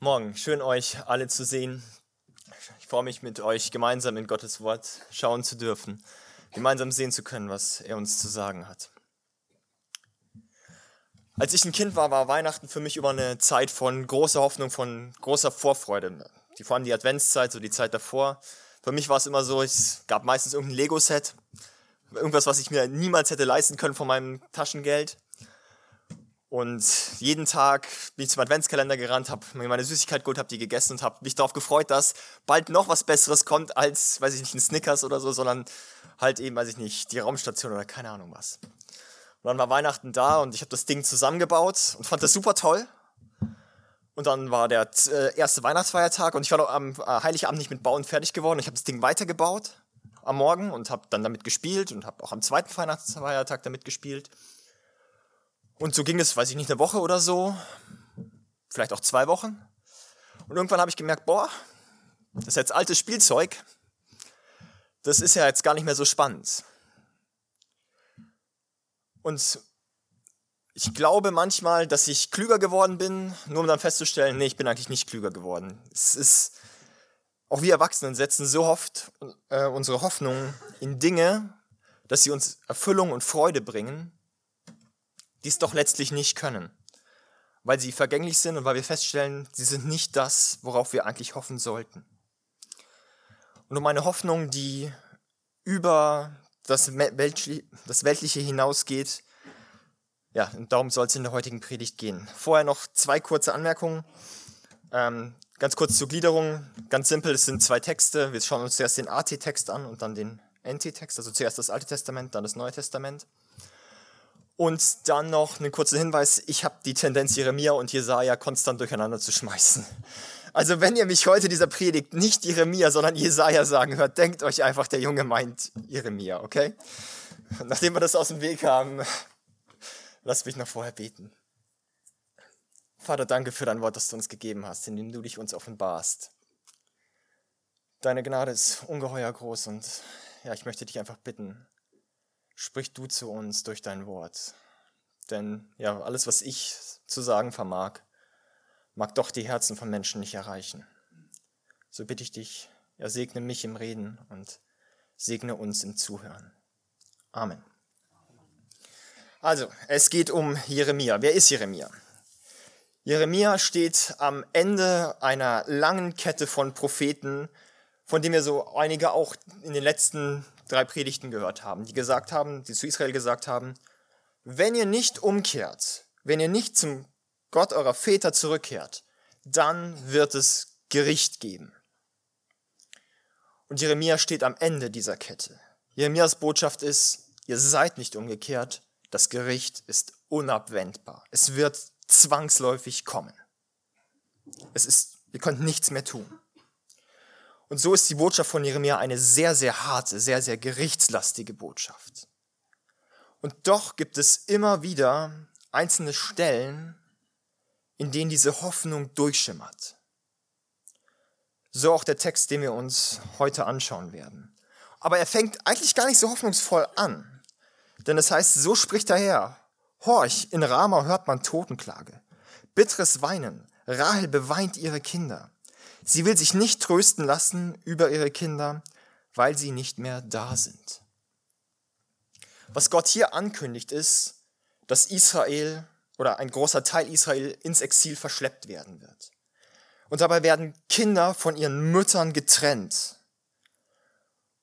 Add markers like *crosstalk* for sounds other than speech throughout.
Morgen, schön euch alle zu sehen. Ich freue mich mit euch gemeinsam in Gottes Wort schauen zu dürfen, gemeinsam sehen zu können, was er uns zu sagen hat. Als ich ein Kind war, war Weihnachten für mich immer eine Zeit von großer Hoffnung, von großer Vorfreude. Die, vor allem die Adventszeit, so die Zeit davor. Für mich war es immer so, es gab meistens irgendein Lego-Set, irgendwas, was ich mir niemals hätte leisten können von meinem Taschengeld. Und jeden Tag bin ich zum Adventskalender gerannt, habe mir meine Süßigkeit geholt, habe die gegessen und habe mich darauf gefreut, dass bald noch was Besseres kommt als, weiß ich nicht, ein Snickers oder so, sondern halt eben, weiß ich nicht, die Raumstation oder keine Ahnung was. Und dann war Weihnachten da und ich habe das Ding zusammengebaut und fand das super toll. Und dann war der äh, erste Weihnachtsfeiertag und ich war noch am äh, Heiligabend nicht mit Bauen fertig geworden. Ich habe das Ding weitergebaut am Morgen und habe dann damit gespielt und habe auch am zweiten Weihnachtsfeiertag damit gespielt. Und so ging es, weiß ich nicht, eine Woche oder so, vielleicht auch zwei Wochen. Und irgendwann habe ich gemerkt, boah, das ist jetzt altes Spielzeug, das ist ja jetzt gar nicht mehr so spannend. Und ich glaube manchmal, dass ich klüger geworden bin, nur um dann festzustellen, nee, ich bin eigentlich nicht klüger geworden. Es ist, auch wir Erwachsenen setzen so oft äh, unsere Hoffnung in Dinge, dass sie uns Erfüllung und Freude bringen, die es doch letztlich nicht können, weil sie vergänglich sind und weil wir feststellen, sie sind nicht das, worauf wir eigentlich hoffen sollten. Und um eine Hoffnung, die über das, Weltliche hinausgeht, ja, und darum soll es in der heutigen Predigt gehen. Vorher noch zwei kurze Anmerkungen. Ähm, ganz kurz zur Gliederung. Ganz simpel, es sind zwei Texte. Wir schauen uns zuerst den AT-Text an und dann den NT-Text, also zuerst das Alte Testament, dann das Neue Testament. Und dann noch einen kurzen Hinweis, ich habe die Tendenz, Jeremia und Jesaja konstant durcheinander zu schmeißen. Also wenn ihr mich heute dieser Predigt nicht Jeremia, sondern Jesaja sagen hört, denkt euch einfach, der Junge meint Jeremia, okay? Nachdem wir das aus dem Weg haben, lasst mich noch vorher beten. Vater, danke für dein Wort, das du uns gegeben hast, in dem du dich uns offenbarst. Deine Gnade ist ungeheuer groß und ja, ich möchte dich einfach bitten, sprich du zu uns durch dein Wort. Denn ja, alles, was ich zu sagen vermag, mag doch die Herzen von Menschen nicht erreichen. So bitte ich dich, ja, segne mich im Reden und segne uns im Zuhören. Amen. Also, es geht um Jeremia. Wer ist Jeremia? Jeremia steht am Ende einer langen Kette von Propheten, von dem wir so einige auch in den letzten drei Predigten gehört haben, die gesagt haben, die zu Israel gesagt haben, wenn ihr nicht umkehrt, wenn ihr nicht zum Gott eurer Väter zurückkehrt, dann wird es Gericht geben. Und Jeremia steht am Ende dieser Kette. Jeremias Botschaft ist, ihr seid nicht umgekehrt, das Gericht ist unabwendbar. Es wird zwangsläufig kommen. Es ist, ihr könnt nichts mehr tun. Und so ist die Botschaft von Jeremia eine sehr, sehr harte, sehr, sehr gerichtslastige Botschaft. Und doch gibt es immer wieder einzelne Stellen, in denen diese Hoffnung durchschimmert. So auch der Text, den wir uns heute anschauen werden. Aber er fängt eigentlich gar nicht so hoffnungsvoll an. Denn es heißt, so spricht der Herr. Horch, in Rama hört man Totenklage. Bitteres Weinen. Rahel beweint ihre Kinder. Sie will sich nicht trösten lassen über ihre Kinder, weil sie nicht mehr da sind. Was Gott hier ankündigt, ist, dass Israel oder ein großer Teil Israel ins Exil verschleppt werden wird. Und dabei werden Kinder von ihren Müttern getrennt.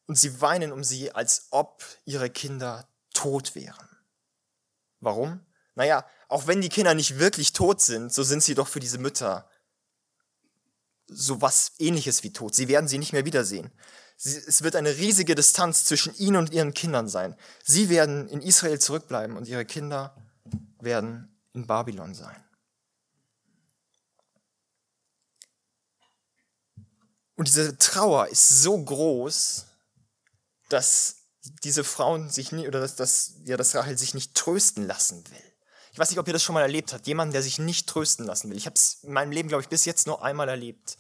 Und sie weinen um sie, als ob ihre Kinder tot wären. Warum? Naja, auch wenn die Kinder nicht wirklich tot sind, so sind sie doch für diese Mütter so was ähnliches wie tot. Sie werden sie nicht mehr wiedersehen. Sie, es wird eine riesige Distanz zwischen ihnen und ihren Kindern sein. Sie werden in Israel zurückbleiben und ihre Kinder werden in Babylon sein. Und diese Trauer ist so groß, dass diese Frauen sich nie, oder dass, dass, ja, dass Rahel sich nicht trösten lassen will. Ich weiß nicht, ob ihr das schon mal erlebt habt. Jemand, der sich nicht trösten lassen will. Ich habe es in meinem Leben, glaube ich, bis jetzt nur einmal erlebt.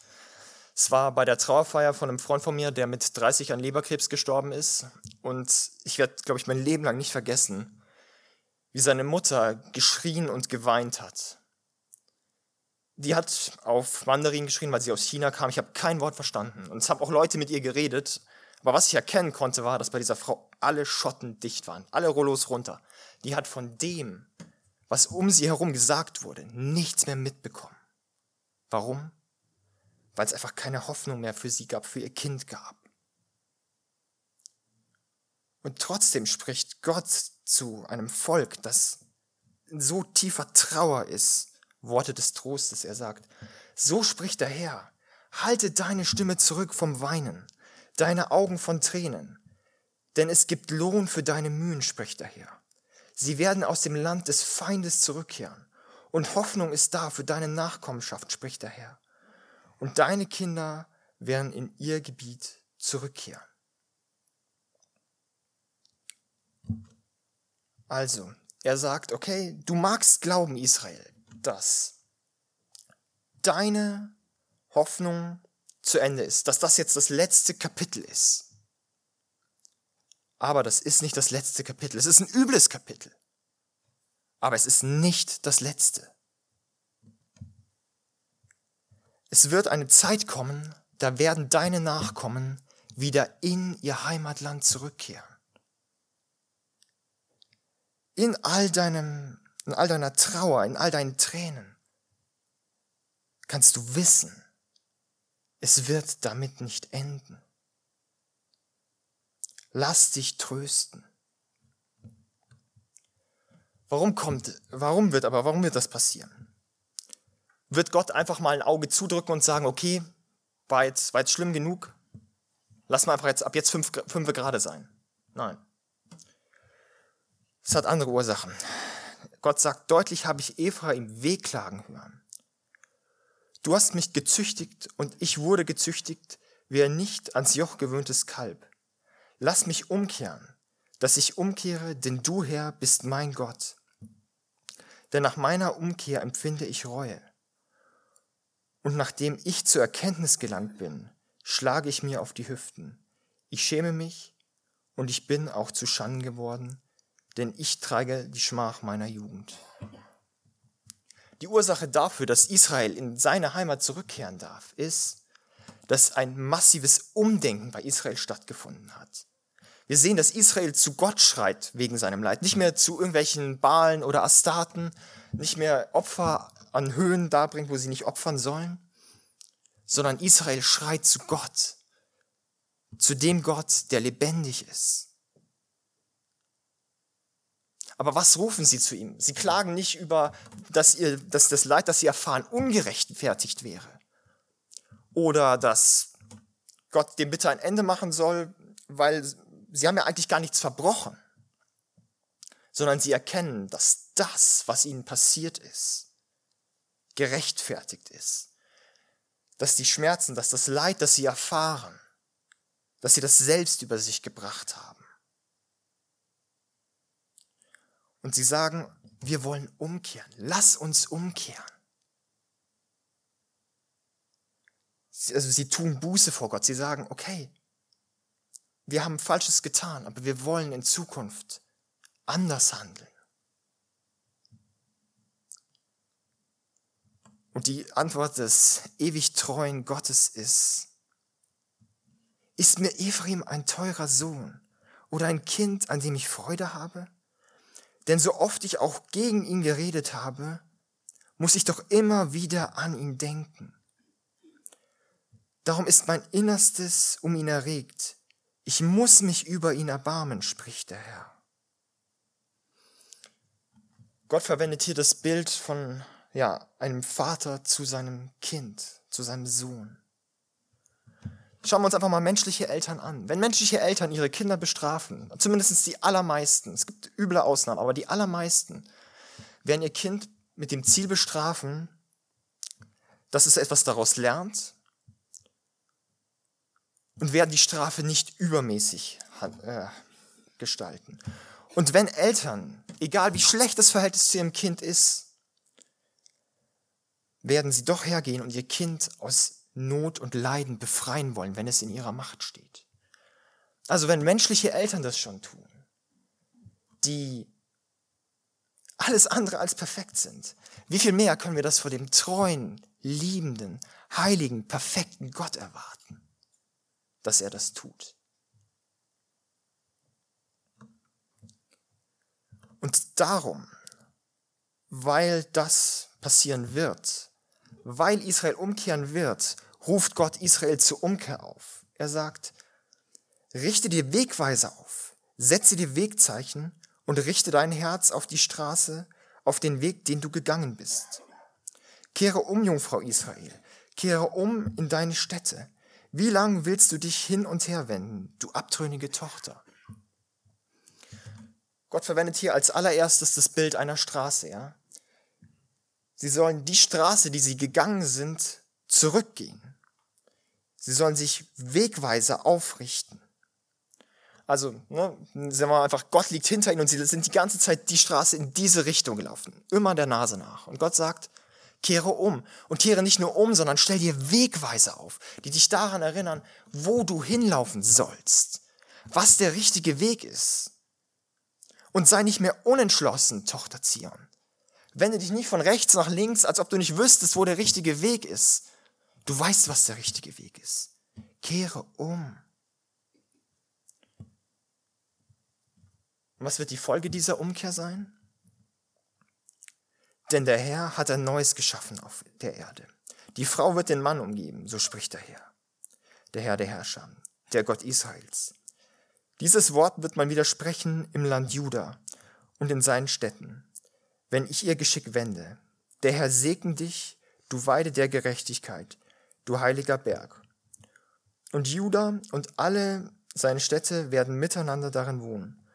Es war bei der Trauerfeier von einem Freund von mir, der mit 30 an Leberkrebs gestorben ist. Und ich werde, glaube ich, mein Leben lang nicht vergessen, wie seine Mutter geschrien und geweint hat. die hat auf Mandarin geschrien, weil sie aus China kam. Ich habe kein Wort verstanden. Und es haben auch Leute mit ihr geredet. Aber was ich erkennen konnte, war, dass bei dieser Frau alle Schotten dicht waren, alle Rollos runter. Die hat von dem, was um sie herum gesagt wurde, nichts mehr mitbekommen. Warum? Weil es einfach keine Hoffnung mehr für sie gab, für ihr Kind gab. Und trotzdem spricht Gott zu einem Volk, das in so tiefer Trauer ist, Worte des Trostes. Er sagt, so spricht der Herr, halte deine Stimme zurück vom Weinen, deine Augen von Tränen, denn es gibt Lohn für deine Mühen, spricht der Herr. Sie werden aus dem Land des Feindes zurückkehren, und Hoffnung ist da für deine Nachkommenschaft, spricht der Herr. Und deine Kinder werden in ihr Gebiet zurückkehren. Also, er sagt, okay, du magst glauben, Israel, dass deine Hoffnung zu Ende ist, dass das jetzt das letzte Kapitel ist. Aber das ist nicht das letzte Kapitel. Es ist ein übles Kapitel. Aber es ist nicht das letzte. Es wird eine Zeit kommen, da werden deine Nachkommen wieder in ihr Heimatland zurückkehren. In all deinem in all deiner Trauer, in all deinen Tränen, kannst du wissen, es wird damit nicht enden. Lass dich trösten. Warum kommt, warum wird aber, warum wird das passieren? Wird Gott einfach mal ein Auge zudrücken und sagen, okay, war jetzt, war jetzt schlimm genug? Lass mal einfach jetzt, ab jetzt fünf, fünf gerade sein. Nein. Es hat andere Ursachen. Gott sagt deutlich, habe ich Ephraim wehklagen hören. Du hast mich gezüchtigt und ich wurde gezüchtigt wie ein nicht ans Joch gewöhntes Kalb. Lass mich umkehren, dass ich umkehre, denn du Herr bist mein Gott. Denn nach meiner Umkehr empfinde ich Reue. Und nachdem ich zur Erkenntnis gelangt bin, schlage ich mir auf die Hüften. Ich schäme mich und ich bin auch zu Schanden geworden, denn ich trage die Schmach meiner Jugend. Die Ursache dafür, dass Israel in seine Heimat zurückkehren darf, ist, dass ein massives Umdenken bei Israel stattgefunden hat. Wir sehen, dass Israel zu Gott schreit wegen seinem Leid, nicht mehr zu irgendwelchen Balen oder Astaten, nicht mehr Opfer an Höhen darbringt, wo sie nicht opfern sollen, sondern Israel schreit zu Gott, zu dem Gott, der lebendig ist, aber was rufen sie zu ihm? Sie klagen nicht über, dass, ihr, dass das Leid, das sie erfahren, ungerechtfertigt wäre. Oder dass Gott dem bitte ein Ende machen soll, weil sie haben ja eigentlich gar nichts verbrochen. Sondern sie erkennen, dass das, was ihnen passiert ist, gerechtfertigt ist. Dass die Schmerzen, dass das Leid, das sie erfahren, dass sie das selbst über sich gebracht haben. Und sie sagen, wir wollen umkehren. Lass uns umkehren. Also sie tun Buße vor Gott. Sie sagen, okay, wir haben Falsches getan, aber wir wollen in Zukunft anders handeln. Und die Antwort des ewig treuen Gottes ist, ist mir Ephraim ein teurer Sohn oder ein Kind, an dem ich Freude habe? Denn so oft ich auch gegen ihn geredet habe, muss ich doch immer wieder an ihn denken. Darum ist mein Innerstes um ihn erregt. Ich muss mich über ihn erbarmen, spricht der Herr. Gott verwendet hier das Bild von ja, einem Vater zu seinem Kind, zu seinem Sohn. Schauen wir uns einfach mal menschliche Eltern an. Wenn menschliche Eltern ihre Kinder bestrafen, zumindest die allermeisten, es gibt üble Ausnahmen, aber die allermeisten, werden ihr Kind mit dem Ziel bestrafen, dass es etwas daraus lernt und werden die Strafe nicht übermäßig äh, gestalten. Und wenn Eltern, egal wie schlecht das Verhältnis zu ihrem Kind ist, werden sie doch hergehen und ihr Kind aus Not und Leiden befreien wollen, wenn es in ihrer Macht steht. Also wenn menschliche Eltern das schon tun, die alles andere als perfekt sind, wie viel mehr können wir das vor dem treuen, liebenden, heiligen, perfekten Gott erwarten, dass er das tut. Und darum, weil das passieren wird, weil Israel umkehren wird, ruft Gott Israel zur Umkehr auf. Er sagt, richte dir Wegweise auf, setze dir Wegzeichen und richte dein Herz auf die Straße, auf den Weg, den du gegangen bist. Kehre um, Jungfrau Israel, kehre um in deine Städte. Wie lang willst du dich hin und her wenden, du abtrünnige Tochter? Gott verwendet hier als allererstes das Bild einer Straße, ja. Sie sollen die Straße, die sie gegangen sind, zurückgehen. Sie sollen sich wegweise aufrichten. Also, ne, sagen wir einfach, Gott liegt hinter ihnen und sie sind die ganze Zeit die Straße in diese Richtung gelaufen. Immer der Nase nach. Und Gott sagt, kehre um. Und kehre nicht nur um, sondern stell dir Wegweise auf, die dich daran erinnern, wo du hinlaufen sollst. Was der richtige Weg ist. Und sei nicht mehr unentschlossen, Tochter Zion. Wende dich nicht von rechts nach links, als ob du nicht wüsstest, wo der richtige Weg ist. Du weißt, was der richtige Weg ist. Kehre um. Und was wird die Folge dieser Umkehr sein? Denn der Herr hat ein Neues geschaffen auf der Erde. Die Frau wird den Mann umgeben, so spricht der Herr, der Herr der Herrscher, der Gott Israels. Dieses Wort wird man widersprechen im Land Juda und in seinen Städten, wenn ich ihr Geschick wende. Der Herr segne dich, du Weide der Gerechtigkeit, du heiliger Berg. Und Juda und alle seine Städte werden miteinander darin wohnen.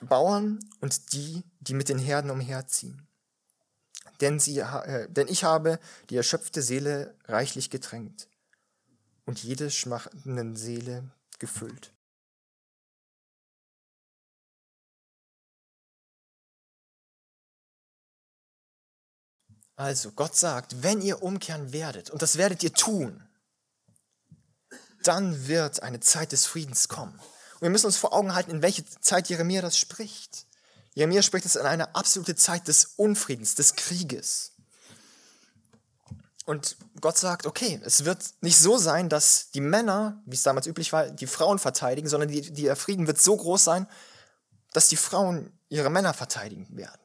Bauern und die, die mit den Herden umherziehen. Denn, sie, äh, denn ich habe die erschöpfte Seele reichlich getränkt und jede schmachtenden Seele gefüllt. Also, Gott sagt, wenn ihr umkehren werdet, und das werdet ihr tun, dann wird eine Zeit des Friedens kommen. Und wir müssen uns vor Augen halten, in welche Zeit Jeremia das spricht. Jeremia spricht es in eine absolute Zeit des Unfriedens, des Krieges. Und Gott sagt, okay, es wird nicht so sein, dass die Männer, wie es damals üblich war, die Frauen verteidigen, sondern der Frieden wird so groß sein, dass die Frauen ihre Männer verteidigen werden.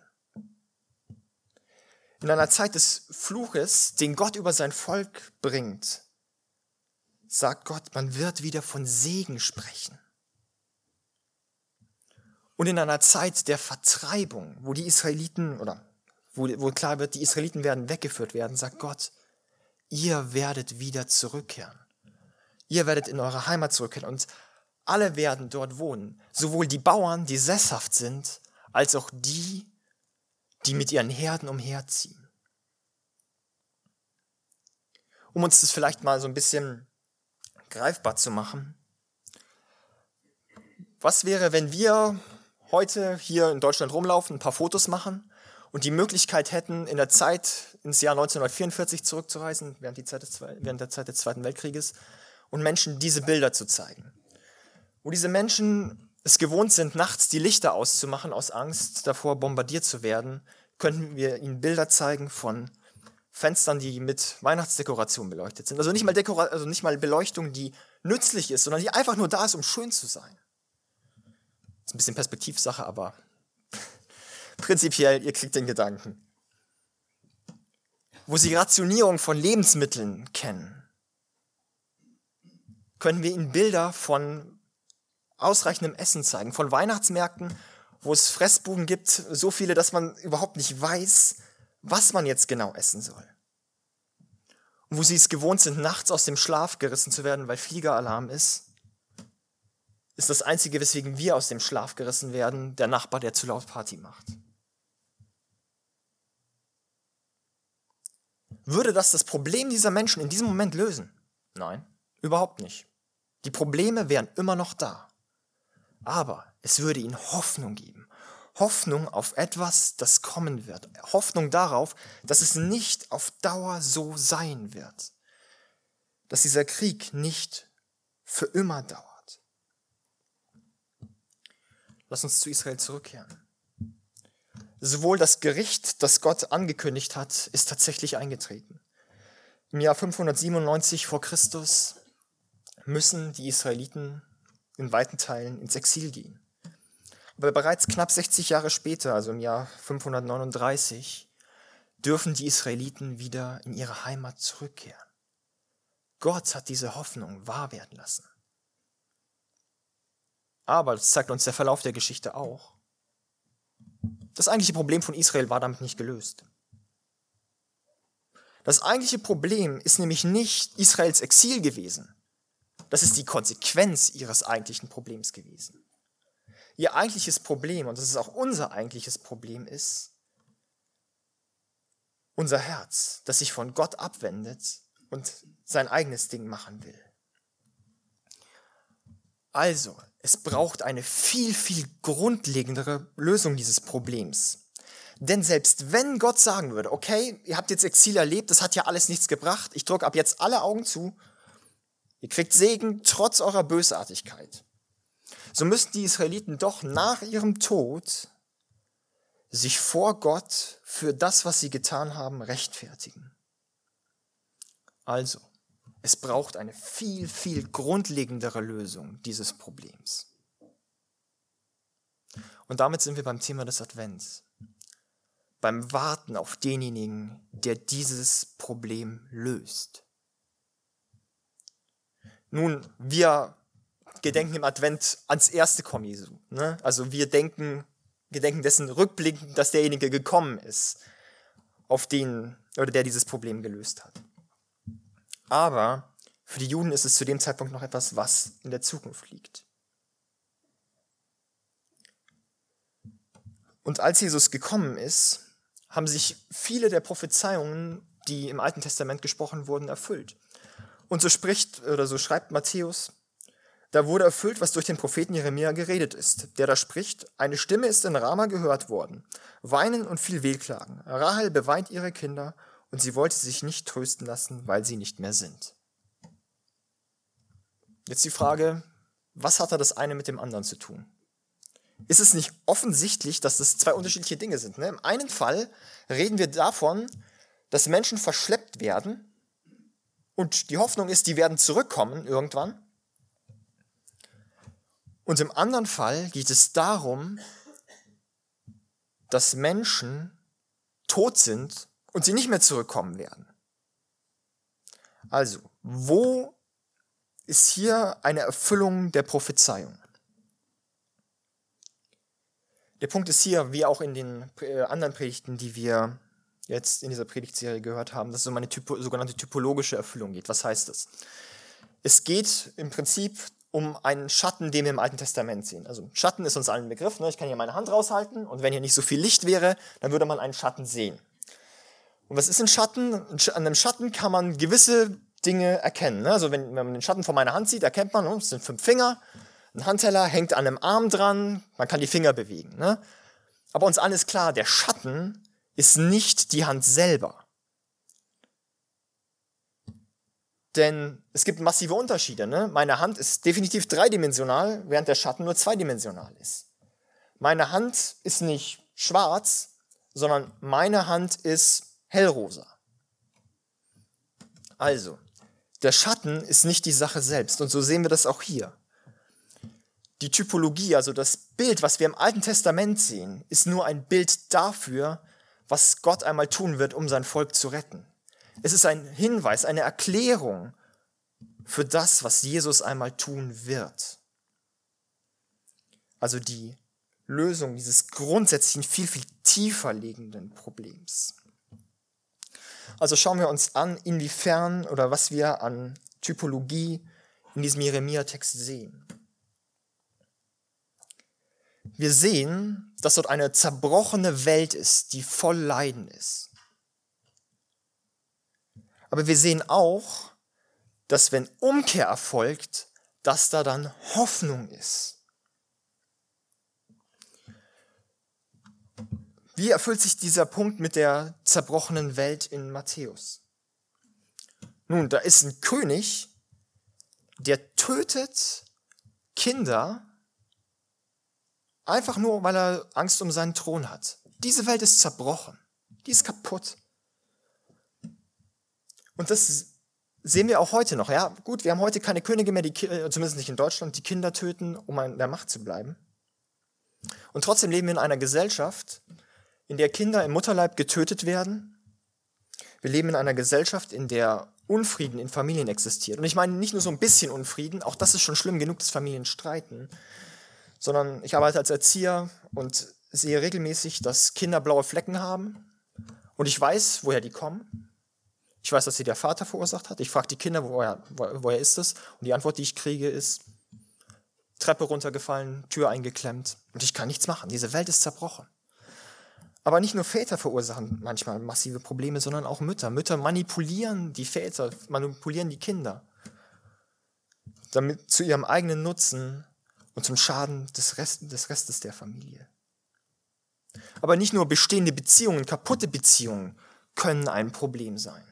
In einer Zeit des Fluches, den Gott über sein Volk bringt, sagt Gott, man wird wieder von Segen sprechen. Und in einer Zeit der Vertreibung, wo die Israeliten, oder wo, wo klar wird, die Israeliten werden weggeführt werden, sagt Gott, ihr werdet wieder zurückkehren. Ihr werdet in eure Heimat zurückkehren und alle werden dort wohnen. Sowohl die Bauern, die sesshaft sind, als auch die, die mit ihren Herden umherziehen. Um uns das vielleicht mal so ein bisschen greifbar zu machen. Was wäre, wenn wir heute hier in Deutschland rumlaufen, ein paar Fotos machen und die Möglichkeit hätten, in der Zeit ins Jahr 1944 zurückzureisen, während, des, während der Zeit des Zweiten Weltkrieges, und Menschen diese Bilder zu zeigen. Wo diese Menschen es gewohnt sind, nachts die Lichter auszumachen aus Angst davor, bombardiert zu werden, könnten wir ihnen Bilder zeigen von Fenstern, die mit Weihnachtsdekoration beleuchtet sind. Also nicht mal, Dekora also nicht mal Beleuchtung, die nützlich ist, sondern die einfach nur da ist, um schön zu sein. Ist ein bisschen Perspektivsache, aber *laughs* prinzipiell, ihr kriegt den Gedanken. Wo sie Rationierung von Lebensmitteln kennen, können wir ihnen Bilder von ausreichendem Essen zeigen, von Weihnachtsmärkten, wo es Fressbuben gibt, so viele, dass man überhaupt nicht weiß, was man jetzt genau essen soll. Und wo sie es gewohnt sind, nachts aus dem Schlaf gerissen zu werden, weil Fliegeralarm ist ist das Einzige, weswegen wir aus dem Schlaf gerissen werden, der Nachbar, der zu laut Party macht. Würde das das Problem dieser Menschen in diesem Moment lösen? Nein, überhaupt nicht. Die Probleme wären immer noch da. Aber es würde ihnen Hoffnung geben. Hoffnung auf etwas, das kommen wird. Hoffnung darauf, dass es nicht auf Dauer so sein wird. Dass dieser Krieg nicht für immer dauert. Lass uns zu Israel zurückkehren. sowohl das Gericht, das Gott angekündigt hat, ist tatsächlich eingetreten. Im Jahr 597 vor Christus müssen die Israeliten in weiten Teilen ins Exil gehen. Aber bereits knapp 60 Jahre später, also im Jahr 539, dürfen die Israeliten wieder in ihre Heimat zurückkehren. Gott hat diese Hoffnung wahr werden lassen. Aber, das zeigt uns der Verlauf der Geschichte auch, das eigentliche Problem von Israel war damit nicht gelöst. Das eigentliche Problem ist nämlich nicht Israels Exil gewesen. Das ist die Konsequenz ihres eigentlichen Problems gewesen. Ihr eigentliches Problem, und das ist auch unser eigentliches Problem, ist unser Herz, das sich von Gott abwendet und sein eigenes Ding machen will. Also, es braucht eine viel, viel grundlegendere Lösung dieses Problems. Denn selbst wenn Gott sagen würde, okay, ihr habt jetzt Exil erlebt, das hat ja alles nichts gebracht, ich drücke ab jetzt alle Augen zu, ihr kriegt Segen trotz eurer Bösartigkeit, so müssten die Israeliten doch nach ihrem Tod sich vor Gott für das, was sie getan haben, rechtfertigen. Also, es braucht eine viel, viel grundlegendere Lösung dieses Problems. Und damit sind wir beim Thema des Advents. Beim Warten auf denjenigen, der dieses Problem löst. Nun, wir gedenken im Advent ans erste Kommen Jesu. Ne? Also wir denken, gedenken dessen rückblickend, dass derjenige gekommen ist, auf den, oder der dieses Problem gelöst hat. Aber für die Juden ist es zu dem Zeitpunkt noch etwas, was in der Zukunft liegt. Und als Jesus gekommen ist, haben sich viele der Prophezeiungen, die im Alten Testament gesprochen wurden, erfüllt. Und so spricht oder so schreibt Matthäus, da wurde erfüllt, was durch den Propheten Jeremia geredet ist, der da spricht, eine Stimme ist in Rama gehört worden, weinen und viel Wehklagen. Rahel beweint ihre Kinder und sie wollte sich nicht trösten lassen, weil sie nicht mehr sind. Jetzt die Frage, was hat da das eine mit dem anderen zu tun? Ist es nicht offensichtlich, dass das zwei unterschiedliche Dinge sind? Ne? Im einen Fall reden wir davon, dass Menschen verschleppt werden und die Hoffnung ist, die werden zurückkommen irgendwann. Und im anderen Fall geht es darum, dass Menschen tot sind und sie nicht mehr zurückkommen werden. Also, wo ist hier eine Erfüllung der Prophezeiung? Der Punkt ist hier, wie auch in den äh, anderen Predigten, die wir jetzt in dieser Predigtserie gehört haben, dass es um eine typo, sogenannte typologische Erfüllung geht. Was heißt das? Es geht im Prinzip um einen Schatten, den wir im Alten Testament sehen. Also Schatten ist uns allen ein Begriff. Ne? Ich kann hier meine Hand raushalten und wenn hier nicht so viel Licht wäre, dann würde man einen Schatten sehen. Und was ist ein Schatten? An einem Schatten kann man gewisse Dinge erkennen. Ne? Also wenn, wenn man den Schatten von meiner Hand sieht, erkennt man, oh, es sind fünf Finger. Ein Handteller hängt an einem Arm dran, man kann die Finger bewegen. Ne? Aber uns allen ist klar, der Schatten ist nicht die Hand selber. Denn es gibt massive Unterschiede. Ne? Meine Hand ist definitiv dreidimensional, während der Schatten nur zweidimensional ist. Meine Hand ist nicht schwarz, sondern meine Hand ist hellrosa. Also, der Schatten ist nicht die Sache selbst. Und so sehen wir das auch hier. Die Typologie, also das Bild, was wir im Alten Testament sehen, ist nur ein Bild dafür, was Gott einmal tun wird, um sein Volk zu retten. Es ist ein Hinweis, eine Erklärung für das, was Jesus einmal tun wird. Also die Lösung dieses grundsätzlichen, viel, viel tiefer liegenden Problems. Also schauen wir uns an, inwiefern oder was wir an Typologie in diesem Jeremia-Text sehen. Wir sehen, dass dort eine zerbrochene Welt ist, die voll Leiden ist. Aber wir sehen auch, dass wenn Umkehr erfolgt, dass da dann Hoffnung ist. Wie erfüllt sich dieser Punkt mit der zerbrochenen Welt in Matthäus? Nun, da ist ein König, der tötet Kinder einfach nur, weil er Angst um seinen Thron hat. Diese Welt ist zerbrochen. Die ist kaputt. Und das sehen wir auch heute noch. Ja, gut, wir haben heute keine Könige mehr, die, äh, zumindest nicht in Deutschland, die Kinder töten, um an der Macht zu bleiben. Und trotzdem leben wir in einer Gesellschaft, in der Kinder im Mutterleib getötet werden. Wir leben in einer Gesellschaft, in der Unfrieden in Familien existiert. Und ich meine nicht nur so ein bisschen Unfrieden, auch das ist schon schlimm genug, dass Familien streiten, sondern ich arbeite als Erzieher und sehe regelmäßig, dass Kinder blaue Flecken haben. Und ich weiß, woher die kommen. Ich weiß, dass sie der Vater verursacht hat. Ich frage die Kinder, woher, woher ist das? Und die Antwort, die ich kriege, ist Treppe runtergefallen, Tür eingeklemmt. Und ich kann nichts machen. Diese Welt ist zerbrochen. Aber nicht nur Väter verursachen manchmal massive Probleme, sondern auch Mütter. Mütter manipulieren die Väter, manipulieren die Kinder. Damit zu ihrem eigenen Nutzen und zum Schaden des, Rest, des Restes der Familie. Aber nicht nur bestehende Beziehungen, kaputte Beziehungen können ein Problem sein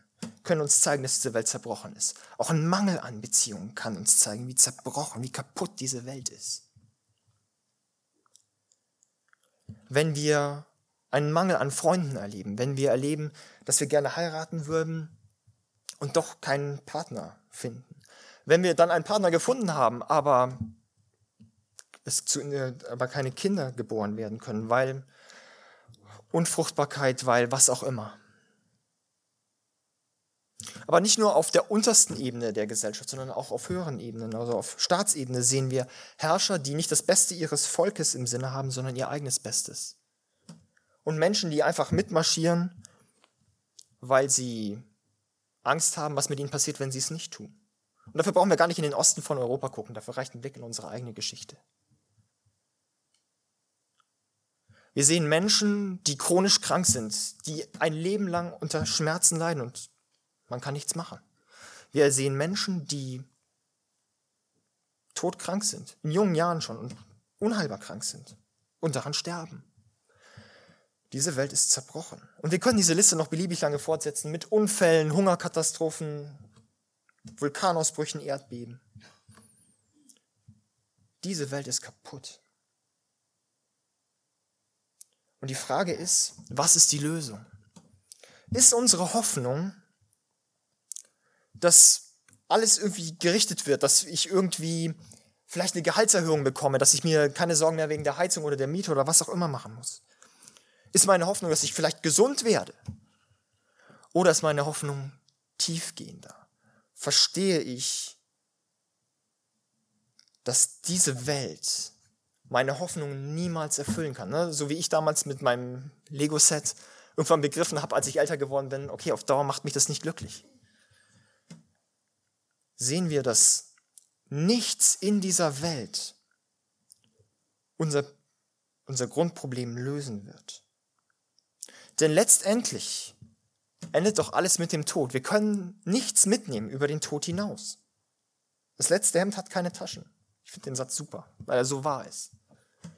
können uns zeigen, dass diese Welt zerbrochen ist. Auch ein Mangel an Beziehungen kann uns zeigen, wie zerbrochen, wie kaputt diese Welt ist. Wenn wir einen Mangel an Freunden erleben, wenn wir erleben, dass wir gerne heiraten würden und doch keinen Partner finden, wenn wir dann einen Partner gefunden haben, aber es zu, aber keine Kinder geboren werden können, weil Unfruchtbarkeit, weil was auch immer. Aber nicht nur auf der untersten Ebene der Gesellschaft, sondern auch auf höheren Ebenen, also auf Staatsebene sehen wir Herrscher, die nicht das Beste ihres Volkes im Sinne haben, sondern ihr eigenes Bestes. Und Menschen, die einfach mitmarschieren, weil sie Angst haben, was mit ihnen passiert, wenn sie es nicht tun. Und dafür brauchen wir gar nicht in den Osten von Europa gucken, dafür reicht ein Blick in unsere eigene Geschichte. Wir sehen Menschen, die chronisch krank sind, die ein Leben lang unter Schmerzen leiden und man kann nichts machen. Wir sehen Menschen, die todkrank sind, in jungen Jahren schon und unheilbar krank sind und daran sterben. Diese Welt ist zerbrochen. Und wir können diese Liste noch beliebig lange fortsetzen mit Unfällen, Hungerkatastrophen, Vulkanausbrüchen, Erdbeben. Diese Welt ist kaputt. Und die Frage ist, was ist die Lösung? Ist unsere Hoffnung, dass alles irgendwie gerichtet wird, dass ich irgendwie vielleicht eine Gehaltserhöhung bekomme, dass ich mir keine Sorgen mehr wegen der Heizung oder der Miete oder was auch immer machen muss? Ist meine Hoffnung, dass ich vielleicht gesund werde? Oder ist meine Hoffnung tiefgehender? Verstehe ich, dass diese Welt meine Hoffnung niemals erfüllen kann? Ne? So wie ich damals mit meinem Lego-Set irgendwann begriffen habe, als ich älter geworden bin, okay, auf Dauer macht mich das nicht glücklich sehen wir, dass nichts in dieser Welt unser, unser Grundproblem lösen wird. Denn letztendlich endet doch alles mit dem Tod. Wir können nichts mitnehmen über den Tod hinaus. Das letzte Hemd hat keine Taschen. Ich finde den Satz super, weil er so wahr ist.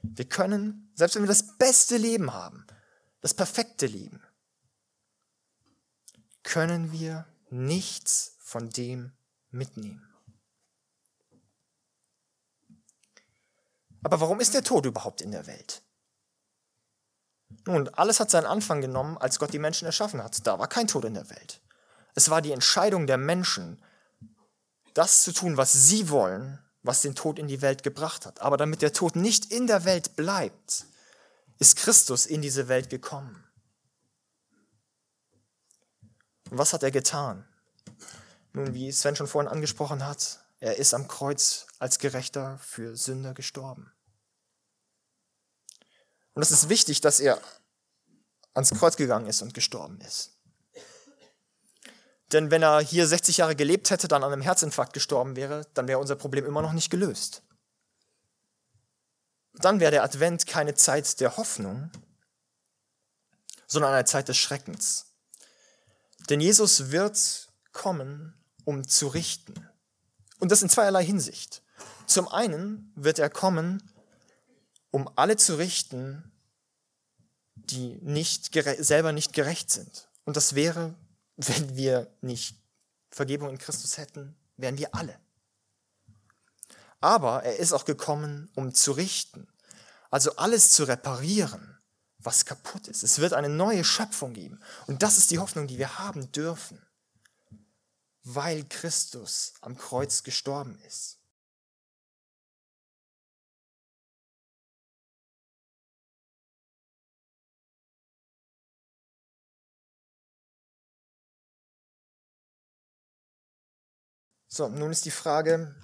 Wir können, selbst wenn wir das beste Leben haben, das perfekte Leben, können wir nichts von dem mitnehmen. Aber warum ist der Tod überhaupt in der Welt? Nun, alles hat seinen Anfang genommen, als Gott die Menschen erschaffen hat. Da war kein Tod in der Welt. Es war die Entscheidung der Menschen, das zu tun, was sie wollen, was den Tod in die Welt gebracht hat. Aber damit der Tod nicht in der Welt bleibt, ist Christus in diese Welt gekommen. Und was hat er getan? Nun, wie Sven schon vorhin angesprochen hat, er ist am Kreuz als Gerechter für Sünder gestorben. Und es ist wichtig, dass er ans Kreuz gegangen ist und gestorben ist. Denn wenn er hier 60 Jahre gelebt hätte, dann an einem Herzinfarkt gestorben wäre, dann wäre unser Problem immer noch nicht gelöst. Dann wäre der Advent keine Zeit der Hoffnung, sondern eine Zeit des Schreckens. Denn Jesus wird kommen, um zu richten. Und das in zweierlei Hinsicht. Zum einen wird er kommen, um alle zu richten, die nicht selber nicht gerecht sind. Und das wäre, wenn wir nicht Vergebung in Christus hätten, wären wir alle. Aber er ist auch gekommen, um zu richten, also alles zu reparieren, was kaputt ist. Es wird eine neue Schöpfung geben. Und das ist die Hoffnung, die wir haben dürfen, weil Christus am Kreuz gestorben ist. So, nun ist die Frage,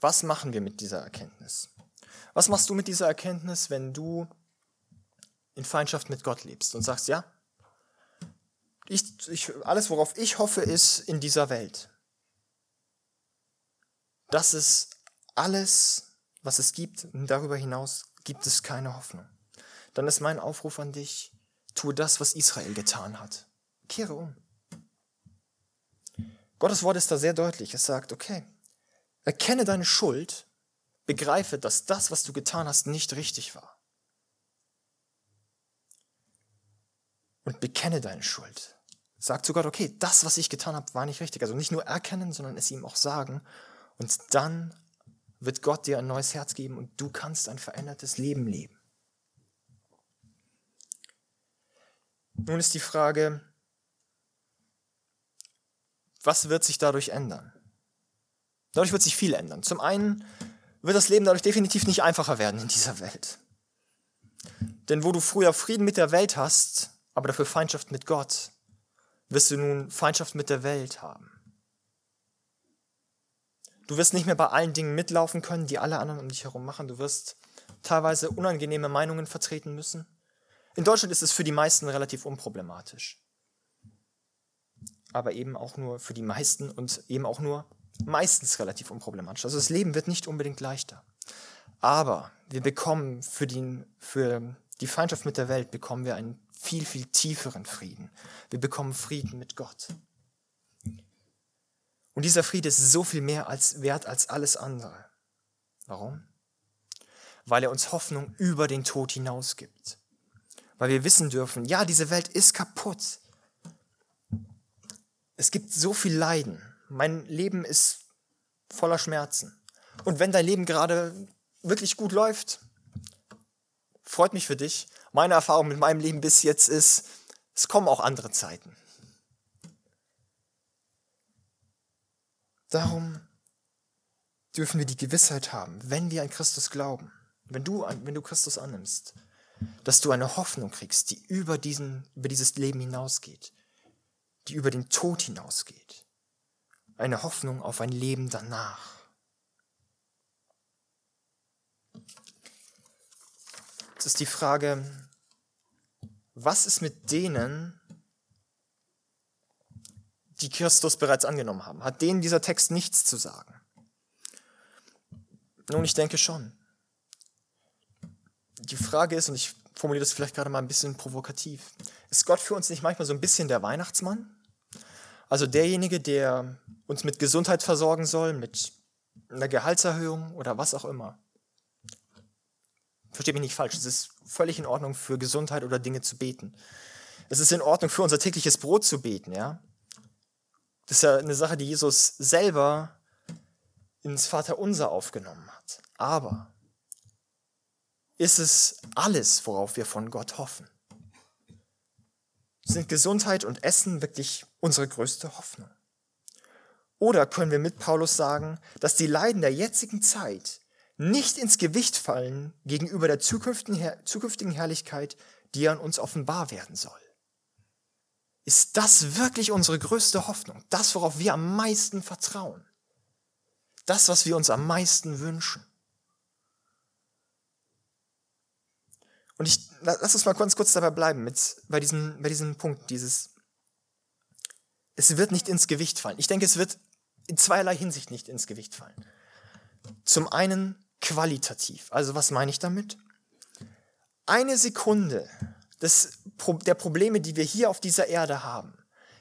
was machen wir mit dieser Erkenntnis? Was machst du mit dieser Erkenntnis, wenn du in Feindschaft mit Gott lebst und sagst, ja, ich, ich, alles, worauf ich hoffe, ist in dieser Welt. Das ist alles, was es gibt. Und darüber hinaus gibt es keine Hoffnung. Dann ist mein Aufruf an dich, tue das, was Israel getan hat. Kehre um. Gottes Wort ist da sehr deutlich. Es sagt, okay, erkenne deine Schuld, begreife, dass das, was du getan hast, nicht richtig war. Und bekenne deine Schuld. Sag zu Gott, okay, das, was ich getan habe, war nicht richtig. Also nicht nur erkennen, sondern es ihm auch sagen. Und dann wird Gott dir ein neues Herz geben und du kannst ein verändertes Leben leben. Nun ist die Frage, was wird sich dadurch ändern? Dadurch wird sich viel ändern. Zum einen wird das Leben dadurch definitiv nicht einfacher werden in dieser Welt. Denn wo du früher Frieden mit der Welt hast, aber dafür Feindschaft mit Gott, wirst du nun Feindschaft mit der Welt haben. Du wirst nicht mehr bei allen Dingen mitlaufen können, die alle anderen um dich herum machen. Du wirst teilweise unangenehme Meinungen vertreten müssen. In Deutschland ist es für die meisten relativ unproblematisch aber eben auch nur für die meisten und eben auch nur meistens relativ unproblematisch. Also das Leben wird nicht unbedingt leichter. Aber wir bekommen für die, für die Feindschaft mit der Welt bekommen wir einen viel, viel tieferen Frieden. Wir bekommen Frieden mit Gott. Und dieser Friede ist so viel mehr als wert als alles andere. Warum? Weil er uns Hoffnung über den Tod hinaus gibt. Weil wir wissen dürfen, ja, diese Welt ist kaputt. Es gibt so viel Leiden. Mein Leben ist voller Schmerzen. Und wenn dein Leben gerade wirklich gut läuft, freut mich für dich. Meine Erfahrung mit meinem Leben bis jetzt ist, es kommen auch andere Zeiten. Darum dürfen wir die Gewissheit haben, wenn wir an Christus glauben, wenn du, wenn du Christus annimmst, dass du eine Hoffnung kriegst, die über, diesen, über dieses Leben hinausgeht, die über den Tod hinausgeht. Eine Hoffnung auf ein Leben danach. Jetzt ist die Frage, was ist mit denen, die Christus bereits angenommen haben? Hat denen dieser Text nichts zu sagen? Nun, ich denke schon. Die Frage ist, und ich formuliere das vielleicht gerade mal ein bisschen provokativ, ist Gott für uns nicht manchmal so ein bisschen der Weihnachtsmann? Also derjenige, der uns mit Gesundheit versorgen soll, mit einer Gehaltserhöhung oder was auch immer. Versteht mich nicht falsch, es ist völlig in Ordnung für Gesundheit oder Dinge zu beten. Es ist in Ordnung für unser tägliches Brot zu beten, ja. Das ist ja eine Sache, die Jesus selber ins Vaterunser aufgenommen hat. Aber ist es alles, worauf wir von Gott hoffen? Sind Gesundheit und Essen wirklich unsere größte Hoffnung? Oder können wir mit Paulus sagen, dass die Leiden der jetzigen Zeit nicht ins Gewicht fallen gegenüber der zukünftigen Herrlichkeit, die an uns offenbar werden soll? Ist das wirklich unsere größte Hoffnung? Das, worauf wir am meisten vertrauen? Das, was wir uns am meisten wünschen? Und ich, lass uns mal ganz kurz dabei bleiben, mit, bei, diesem, bei diesem Punkt, dieses, es wird nicht ins Gewicht fallen. Ich denke, es wird in zweierlei Hinsicht nicht ins Gewicht fallen. Zum einen qualitativ. Also was meine ich damit? Eine Sekunde des, der Probleme, die wir hier auf dieser Erde haben,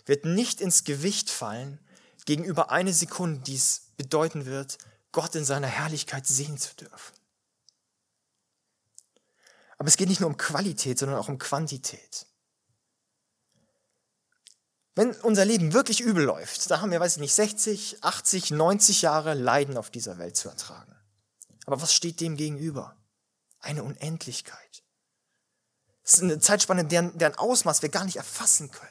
wird nicht ins Gewicht fallen gegenüber eine Sekunde, die es bedeuten wird, Gott in seiner Herrlichkeit sehen zu dürfen. Aber es geht nicht nur um Qualität, sondern auch um Quantität. Wenn unser Leben wirklich übel läuft, da haben wir, weiß ich nicht, 60, 80, 90 Jahre Leiden auf dieser Welt zu ertragen. Aber was steht dem gegenüber? Eine Unendlichkeit. Es ist eine Zeitspanne, deren, deren Ausmaß wir gar nicht erfassen können.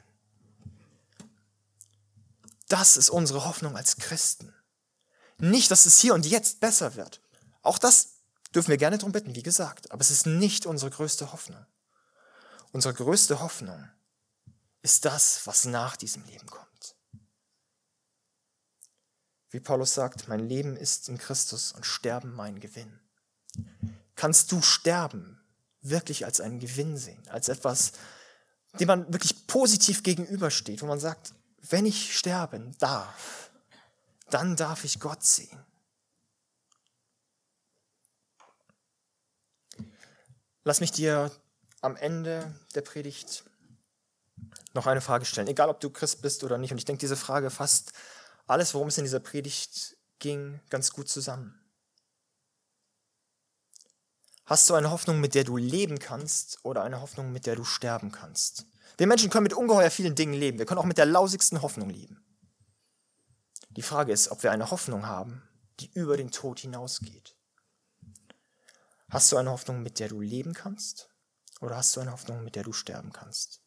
Das ist unsere Hoffnung als Christen. Nicht, dass es hier und jetzt besser wird. Auch das dürfen wir gerne darum bitten, wie gesagt. Aber es ist nicht unsere größte Hoffnung. Unsere größte Hoffnung ist das, was nach diesem Leben kommt. Wie Paulus sagt, mein Leben ist in Christus und Sterben mein Gewinn. Kannst du Sterben wirklich als einen Gewinn sehen, als etwas, dem man wirklich positiv gegenübersteht, wo man sagt, wenn ich sterben darf, dann darf ich Gott sehen. Lass mich dir am Ende der Predigt noch eine Frage stellen, egal ob du Christ bist oder nicht. Und ich denke, diese Frage fasst alles, worum es in dieser Predigt ging, ganz gut zusammen. Hast du eine Hoffnung, mit der du leben kannst oder eine Hoffnung, mit der du sterben kannst? Wir Menschen können mit ungeheuer vielen Dingen leben. Wir können auch mit der lausigsten Hoffnung leben. Die Frage ist, ob wir eine Hoffnung haben, die über den Tod hinausgeht. Hast du eine Hoffnung, mit der du leben kannst? Oder hast du eine Hoffnung, mit der du sterben kannst?